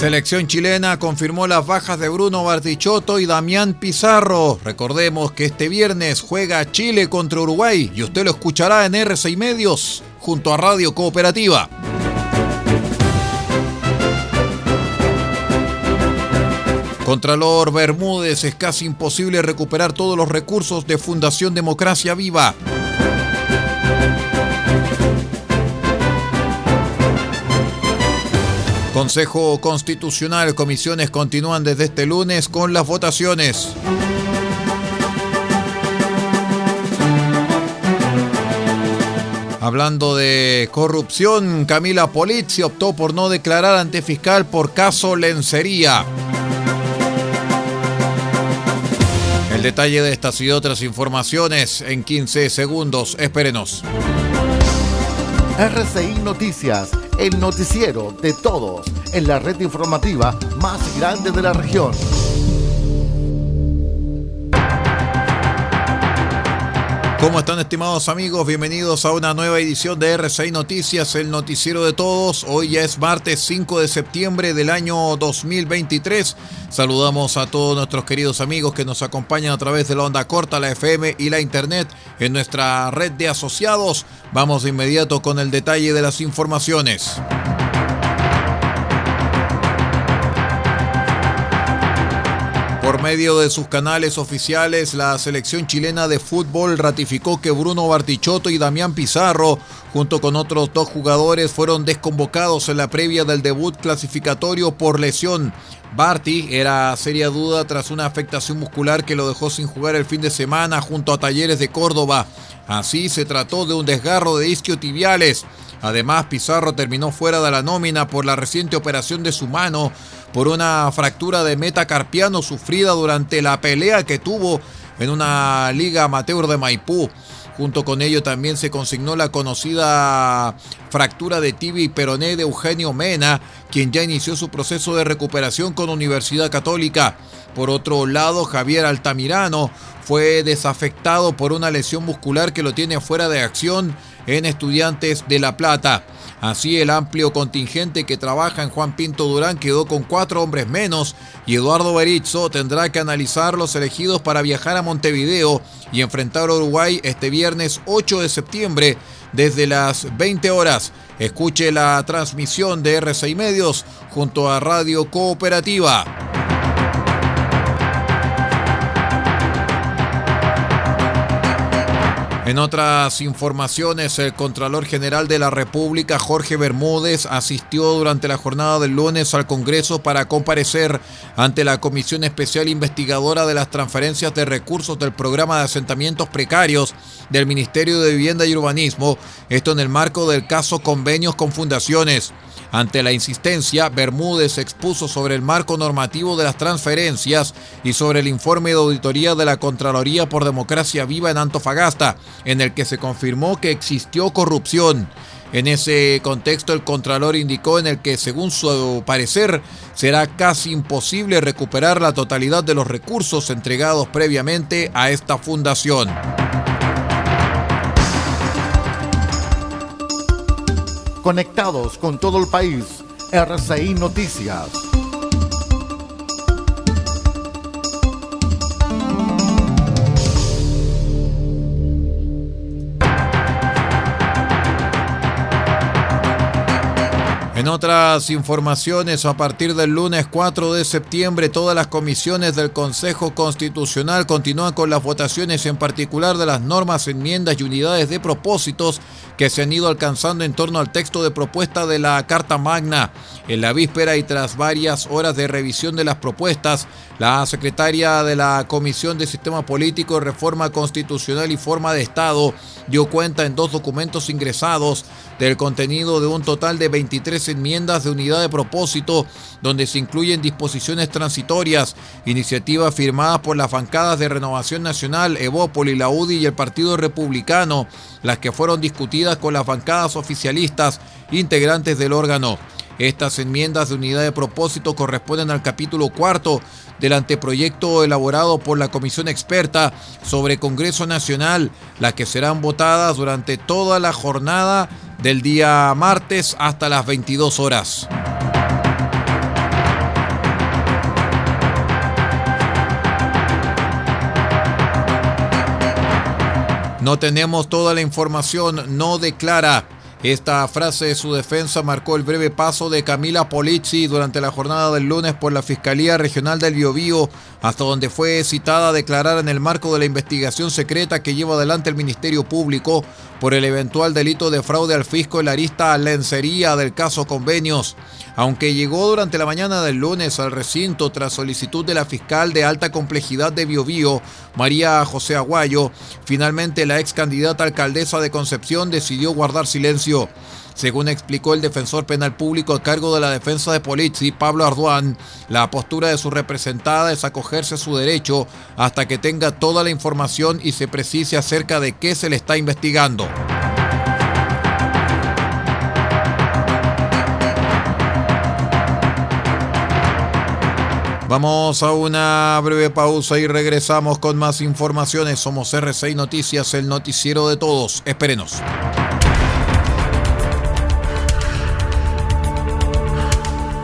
Selección chilena confirmó las bajas de Bruno Bartichotto y Damián Pizarro. Recordemos que este viernes juega Chile contra Uruguay y usted lo escuchará en R6 Medios junto a Radio Cooperativa. Contralor Bermúdez es casi imposible recuperar todos los recursos de Fundación Democracia Viva. Consejo Constitucional, comisiones continúan desde este lunes con las votaciones. Hablando de corrupción, Camila Polizzi optó por no declarar ante fiscal por caso lencería. El detalle de estas y otras informaciones en 15 segundos. Espérenos. RCI Noticias el noticiero de todos en la red informativa más grande de la región. ¿Cómo están estimados amigos? Bienvenidos a una nueva edición de R6 Noticias, el noticiero de todos. Hoy ya es martes 5 de septiembre del año 2023. Saludamos a todos nuestros queridos amigos que nos acompañan a través de la onda corta, la FM y la internet en nuestra red de asociados. Vamos de inmediato con el detalle de las informaciones. Medio de sus canales oficiales, la selección chilena de fútbol ratificó que Bruno Bartichotto y Damián Pizarro, junto con otros dos jugadores, fueron desconvocados en la previa del debut clasificatorio por lesión. Barty era seria duda tras una afectación muscular que lo dejó sin jugar el fin de semana junto a Talleres de Córdoba. Así se trató de un desgarro de isquiotibiales. Además, Pizarro terminó fuera de la nómina por la reciente operación de su mano por una fractura de metacarpiano sufrida durante la pelea que tuvo en una liga amateur de Maipú. Junto con ello también se consignó la conocida fractura de tibia y peroné de Eugenio Mena, quien ya inició su proceso de recuperación con Universidad Católica. Por otro lado, Javier Altamirano fue desafectado por una lesión muscular que lo tiene fuera de acción en Estudiantes de La Plata. Así el amplio contingente que trabaja en Juan Pinto Durán quedó con cuatro hombres menos y Eduardo Berizzo tendrá que analizar los elegidos para viajar a Montevideo y enfrentar a Uruguay este viernes 8 de septiembre desde las 20 horas. Escuche la transmisión de R6 Medios junto a Radio Cooperativa. En otras informaciones, el Contralor General de la República, Jorge Bermúdez, asistió durante la jornada del lunes al Congreso para comparecer ante la Comisión Especial Investigadora de las Transferencias de Recursos del Programa de Asentamientos Precarios del Ministerio de Vivienda y Urbanismo, esto en el marco del caso Convenios con Fundaciones. Ante la insistencia, Bermúdez expuso sobre el marco normativo de las transferencias y sobre el informe de auditoría de la Contraloría por Democracia Viva en Antofagasta, en el que se confirmó que existió corrupción. En ese contexto, el Contralor indicó en el que, según su parecer, será casi imposible recuperar la totalidad de los recursos entregados previamente a esta fundación. Conectados con todo el país, RCI Noticias. En otras informaciones, a partir del lunes 4 de septiembre, todas las comisiones del Consejo Constitucional continúan con las votaciones, en particular de las normas, enmiendas y unidades de propósitos que se han ido alcanzando en torno al texto de propuesta de la Carta Magna. En la víspera y tras varias horas de revisión de las propuestas, la secretaria de la Comisión de Sistema Político, Reforma Constitucional y Forma de Estado dio cuenta en dos documentos ingresados del contenido de un total de 23 enmiendas de unidad de propósito, donde se incluyen disposiciones transitorias, iniciativas firmadas por las bancadas de Renovación Nacional, Evópoli, la UDI y el Partido Republicano, las que fueron discutidas con las bancadas oficialistas integrantes del órgano. Estas enmiendas de unidad de propósito corresponden al capítulo cuarto del anteproyecto elaborado por la Comisión Experta sobre Congreso Nacional, las que serán votadas durante toda la jornada del día martes hasta las 22 horas. No tenemos toda la información, no declara. Esta frase de su defensa marcó el breve paso de Camila Polizzi durante la jornada del lunes por la Fiscalía Regional del Biobío, hasta donde fue citada a declarar en el marco de la investigación secreta que lleva adelante el Ministerio Público por el eventual delito de fraude al fisco en la arista lencería del caso Convenios. Aunque llegó durante la mañana del lunes al recinto tras solicitud de la fiscal de alta complejidad de Biobío, María José Aguayo, finalmente la ex candidata alcaldesa de Concepción decidió guardar silencio. Según explicó el defensor penal público a cargo de la defensa de Polizzi, Pablo Arduán, la postura de su representada es acogerse a su derecho hasta que tenga toda la información y se precise acerca de qué se le está investigando. Vamos a una breve pausa y regresamos con más informaciones. Somos R6 Noticias, el noticiero de todos. Espérenos.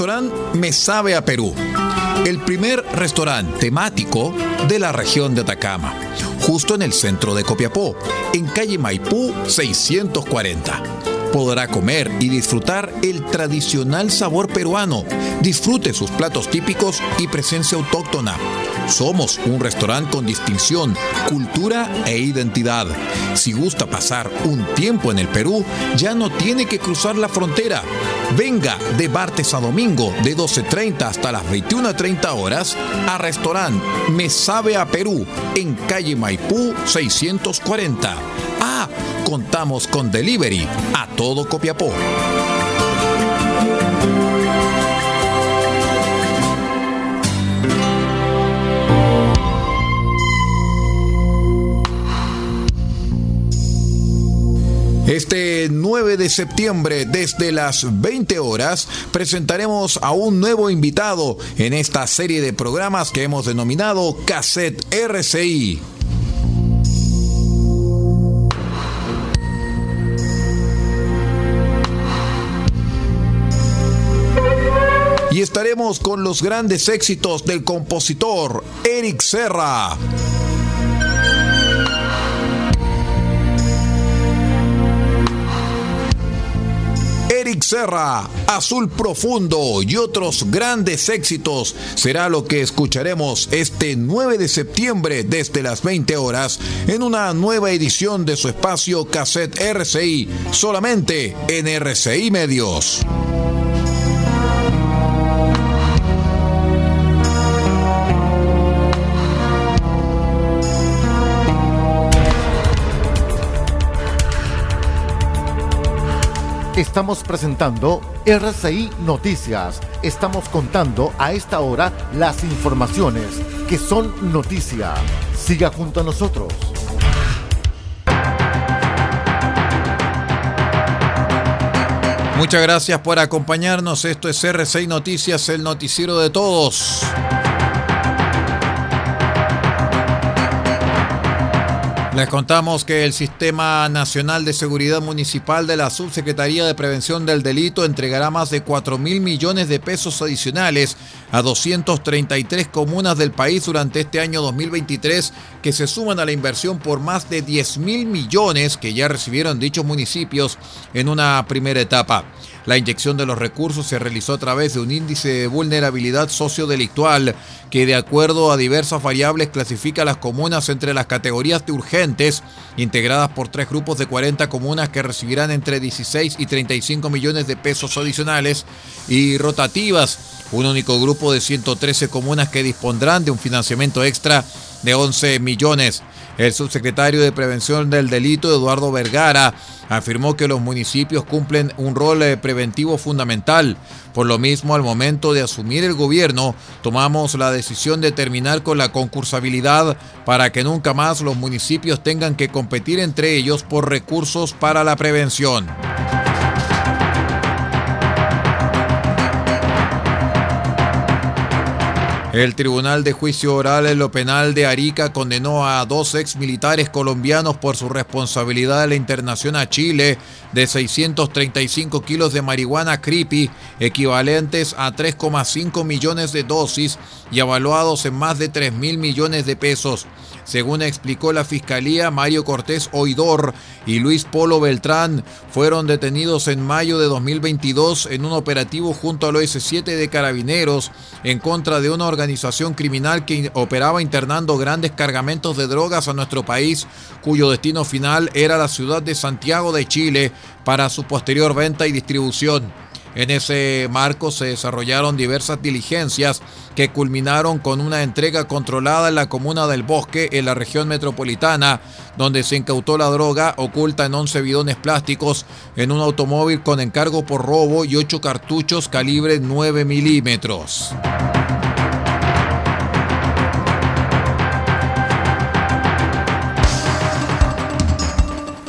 Restaurante Me Sabe a Perú. El primer restaurante temático de la región de Atacama, justo en el centro de Copiapó, en calle Maipú 640 podrá comer y disfrutar el tradicional sabor peruano. Disfrute sus platos típicos y presencia autóctona. Somos un restaurante con distinción, cultura e identidad. Si gusta pasar un tiempo en el Perú, ya no tiene que cruzar la frontera. Venga de martes a domingo de 12.30 hasta las 21.30 horas a restaurante Me Sabe a Perú en calle Maipú 640. Ah, contamos con delivery a todo Copiapó. Este 9 de septiembre, desde las 20 horas, presentaremos a un nuevo invitado en esta serie de programas que hemos denominado Cassette RCI. Y estaremos con los grandes éxitos del compositor Eric Serra. Serra, Azul Profundo y otros grandes éxitos será lo que escucharemos este 9 de septiembre desde las 20 horas en una nueva edición de su espacio Cassette RCI, solamente en RCI Medios. Estamos presentando RCI Noticias. Estamos contando a esta hora las informaciones que son noticia. Siga junto a nosotros. Muchas gracias por acompañarnos. Esto es RCI Noticias, el noticiero de todos. Les contamos que el Sistema Nacional de Seguridad Municipal de la Subsecretaría de Prevención del Delito entregará más de 4 mil millones de pesos adicionales a 233 comunas del país durante este año 2023 que se suman a la inversión por más de 10 mil millones que ya recibieron dichos municipios en una primera etapa. La inyección de los recursos se realizó a través de un índice de vulnerabilidad sociodelictual que de acuerdo a diversas variables clasifica a las comunas entre las categorías de urgentes, integradas por tres grupos de 40 comunas que recibirán entre 16 y 35 millones de pesos adicionales, y rotativas, un único grupo de 113 comunas que dispondrán de un financiamiento extra de 11 millones. El subsecretario de Prevención del Delito, Eduardo Vergara, afirmó que los municipios cumplen un rol eh, preventivo fundamental. Por lo mismo, al momento de asumir el gobierno, tomamos la decisión de terminar con la concursabilidad para que nunca más los municipios tengan que competir entre ellos por recursos para la prevención. El Tribunal de Juicio Oral en lo Penal de Arica condenó a dos ex militares colombianos por su responsabilidad en la internación a Chile de 635 kilos de marihuana creepy, equivalentes a 3,5 millones de dosis y avaluados en más de 3 mil millones de pesos. Según explicó la Fiscalía, Mario Cortés Oidor y Luis Polo Beltrán fueron detenidos en mayo de 2022 en un operativo junto al OS7 de Carabineros en contra de una organización criminal que operaba internando grandes cargamentos de drogas a nuestro país, cuyo destino final era la ciudad de Santiago de Chile para su posterior venta y distribución. En ese marco se desarrollaron diversas diligencias que culminaron con una entrega controlada en la comuna del Bosque, en la región metropolitana, donde se incautó la droga oculta en 11 bidones plásticos en un automóvil con encargo por robo y 8 cartuchos calibre 9 milímetros.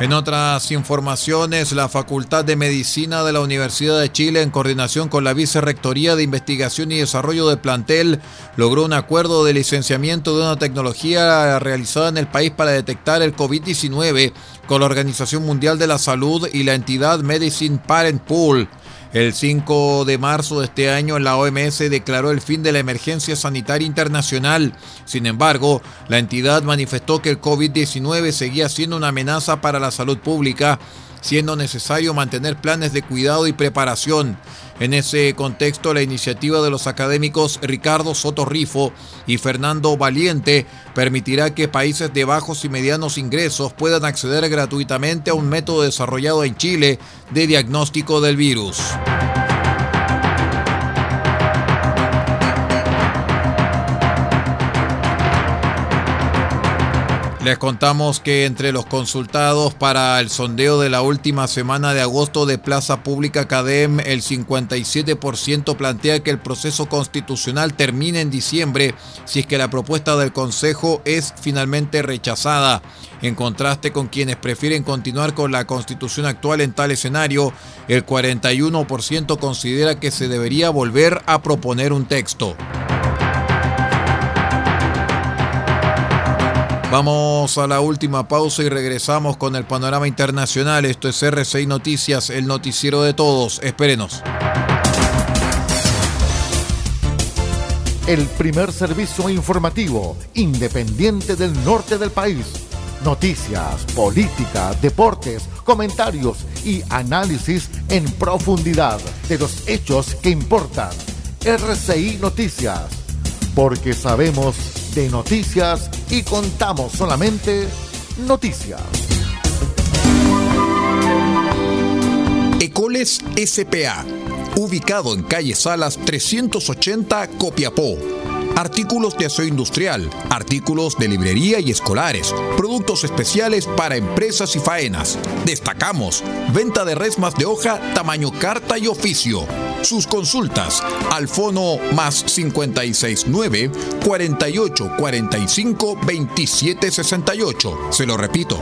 En otras informaciones, la Facultad de Medicina de la Universidad de Chile, en coordinación con la Vicerrectoría de Investigación y Desarrollo de Plantel, logró un acuerdo de licenciamiento de una tecnología realizada en el país para detectar el COVID-19 con la Organización Mundial de la Salud y la entidad Medicine Parent Pool. El 5 de marzo de este año la OMS declaró el fin de la emergencia sanitaria internacional. Sin embargo, la entidad manifestó que el COVID-19 seguía siendo una amenaza para la salud pública siendo necesario mantener planes de cuidado y preparación. En ese contexto, la iniciativa de los académicos Ricardo Soto Rifo y Fernando Valiente permitirá que países de bajos y medianos ingresos puedan acceder gratuitamente a un método desarrollado en Chile de diagnóstico del virus. Les contamos que entre los consultados para el sondeo de la última semana de agosto de Plaza Pública CADEM, el 57% plantea que el proceso constitucional termine en diciembre si es que la propuesta del Consejo es finalmente rechazada. En contraste con quienes prefieren continuar con la constitución actual en tal escenario, el 41% considera que se debería volver a proponer un texto. Vamos a la última pausa y regresamos con el panorama internacional. Esto es RCI Noticias, el noticiero de todos. Espérenos. El primer servicio informativo independiente del norte del país. Noticias, política, deportes, comentarios y análisis en profundidad de los hechos que importan. RCI Noticias. Porque sabemos de noticias y contamos solamente noticias. Ecoles SPA, ubicado en calle Salas 380 Copiapó artículos de aseo industrial, artículos de librería y escolares, productos especiales para empresas y faenas. Destacamos venta de resmas de hoja tamaño carta y oficio. Sus consultas al fono más 569 48 45 27 68. Se lo repito,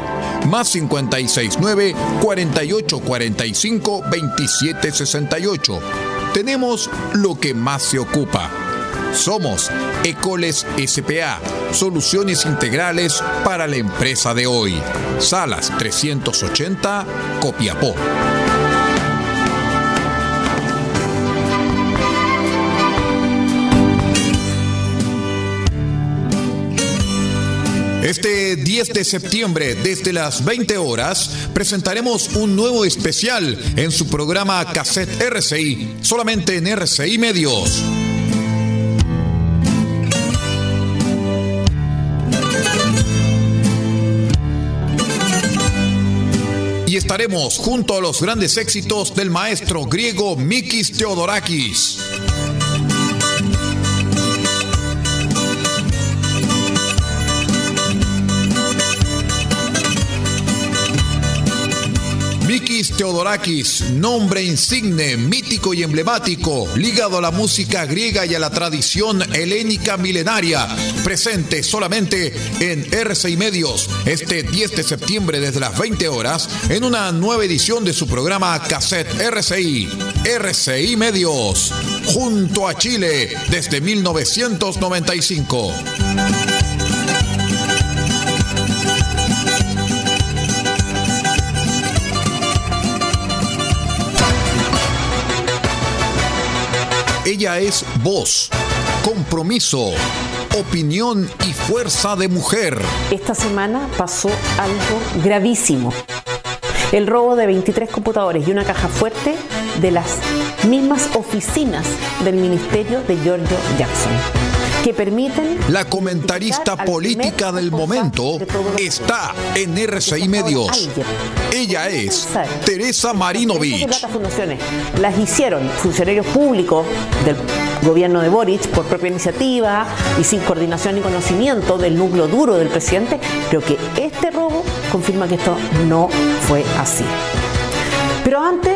más 569 48 45 27 68. Tenemos lo que más se ocupa somos Ecoles SPA, soluciones integrales para la empresa de hoy. Salas 380, Copiapó. Este 10 de septiembre, desde las 20 horas, presentaremos un nuevo especial en su programa Cassette RCI, solamente en RCI Medios. estaremos junto a los grandes éxitos del maestro griego Mikis Theodorakis. Mikis Theodorakis, nombre insigne, mítico y emblemático, ligado a la música griega y a la tradición helénica milenaria, presente solamente en RCI Medios este 10 de septiembre desde las 20 horas en una nueva edición de su programa Cassette RCI. RCI Medios, junto a Chile desde 1995. Es voz, compromiso, opinión y fuerza de mujer. Esta semana pasó algo gravísimo. El robo de 23 computadores y una caja fuerte de las mismas oficinas del ministerio de Giorgio Jackson que permiten... La comentarista política del momento está en RCI Medios. Ella es Teresa Marinovich. las hicieron funcionarios públicos del gobierno de Boric por propia iniciativa y sin coordinación y conocimiento del núcleo duro del presidente, creo que este robo confirma que esto no fue así. Pero antes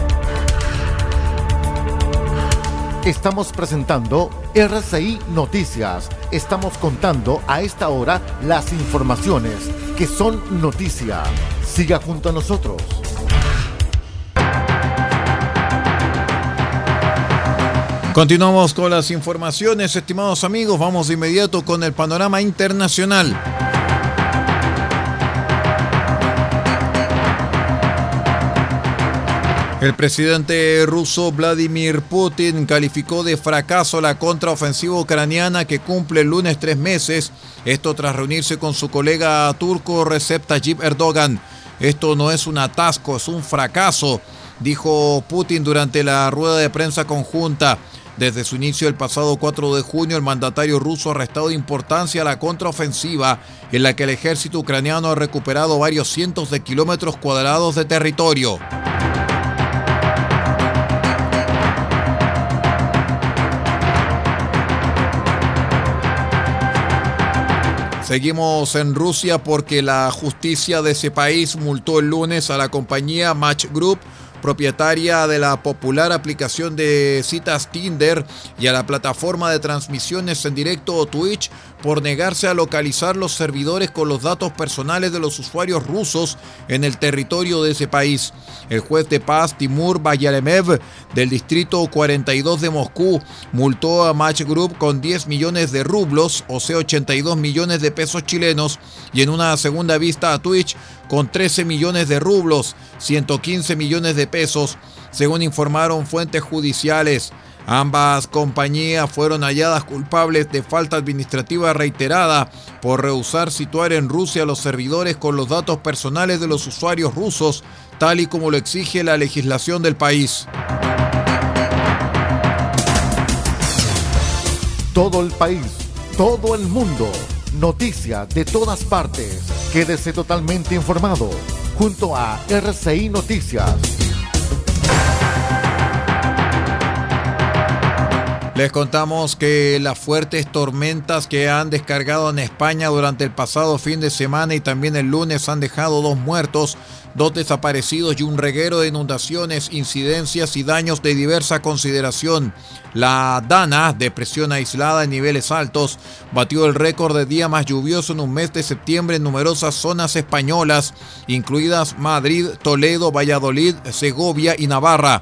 Estamos presentando RCI Noticias. Estamos contando a esta hora las informaciones que son noticia. Siga junto a nosotros. Continuamos con las informaciones, estimados amigos. Vamos de inmediato con el panorama internacional. El presidente ruso Vladimir Putin calificó de fracaso la contraofensiva ucraniana que cumple el lunes tres meses, esto tras reunirse con su colega turco Recep Tayyip Erdogan. Esto no es un atasco, es un fracaso, dijo Putin durante la rueda de prensa conjunta. Desde su inicio el pasado 4 de junio, el mandatario ruso ha restado importancia a la contraofensiva en la que el ejército ucraniano ha recuperado varios cientos de kilómetros cuadrados de territorio. Seguimos en Rusia porque la justicia de ese país multó el lunes a la compañía Match Group propietaria de la popular aplicación de citas Tinder y a la plataforma de transmisiones en directo Twitch por negarse a localizar los servidores con los datos personales de los usuarios rusos en el territorio de ese país. El juez de paz Timur Bayaremev del distrito 42 de Moscú multó a Match Group con 10 millones de rublos, o sea 82 millones de pesos chilenos, y en una segunda vista a Twitch con 13 millones de rublos, 115 millones de pesos, según informaron fuentes judiciales. Ambas compañías fueron halladas culpables de falta administrativa reiterada por rehusar situar en Rusia los servidores con los datos personales de los usuarios rusos, tal y como lo exige la legislación del país. Todo el país, todo el mundo, noticias de todas partes. Quédese totalmente informado junto a RCI Noticias. Les contamos que las fuertes tormentas que han descargado en España durante el pasado fin de semana y también el lunes han dejado dos muertos, dos desaparecidos y un reguero de inundaciones, incidencias y daños de diversa consideración. La Dana, depresión aislada en niveles altos, batió el récord de día más lluvioso en un mes de septiembre en numerosas zonas españolas, incluidas Madrid, Toledo, Valladolid, Segovia y Navarra.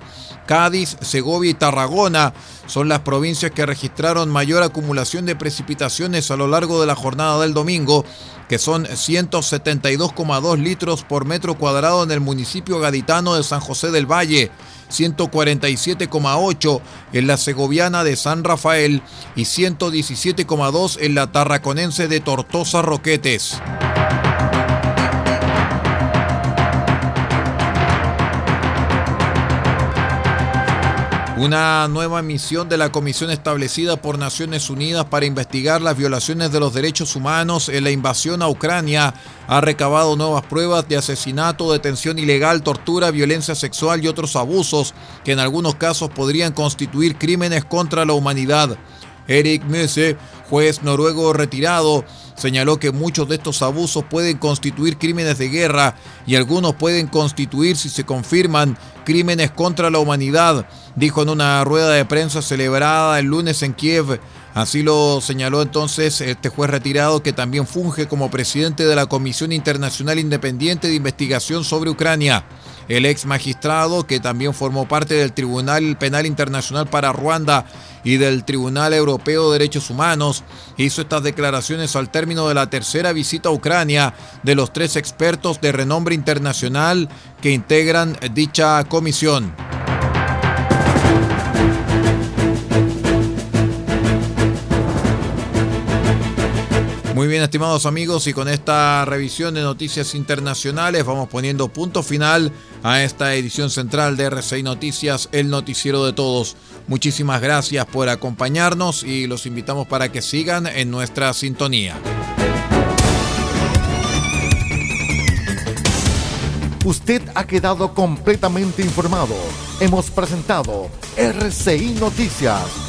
Cádiz, Segovia y Tarragona son las provincias que registraron mayor acumulación de precipitaciones a lo largo de la jornada del domingo, que son 172,2 litros por metro cuadrado en el municipio gaditano de San José del Valle, 147,8 en la segoviana de San Rafael y 117,2 en la tarraconense de Tortosa Roquetes. Una nueva misión de la comisión establecida por Naciones Unidas para investigar las violaciones de los derechos humanos en la invasión a Ucrania ha recabado nuevas pruebas de asesinato, detención ilegal, tortura, violencia sexual y otros abusos que en algunos casos podrían constituir crímenes contra la humanidad. Eric Messe, juez noruego retirado, señaló que muchos de estos abusos pueden constituir crímenes de guerra y algunos pueden constituir, si se confirman, crímenes contra la humanidad, dijo en una rueda de prensa celebrada el lunes en Kiev. Así lo señaló entonces este juez retirado que también funge como presidente de la Comisión Internacional Independiente de Investigación sobre Ucrania. El ex magistrado, que también formó parte del Tribunal Penal Internacional para Ruanda y del Tribunal Europeo de Derechos Humanos, hizo estas declaraciones al término de la tercera visita a Ucrania de los tres expertos de renombre internacional que integran dicha comisión. Muy bien, estimados amigos, y con esta revisión de noticias internacionales vamos poniendo punto final a esta edición central de RCI Noticias, el noticiero de todos. Muchísimas gracias por acompañarnos y los invitamos para que sigan en nuestra sintonía. Usted ha quedado completamente informado. Hemos presentado RCI Noticias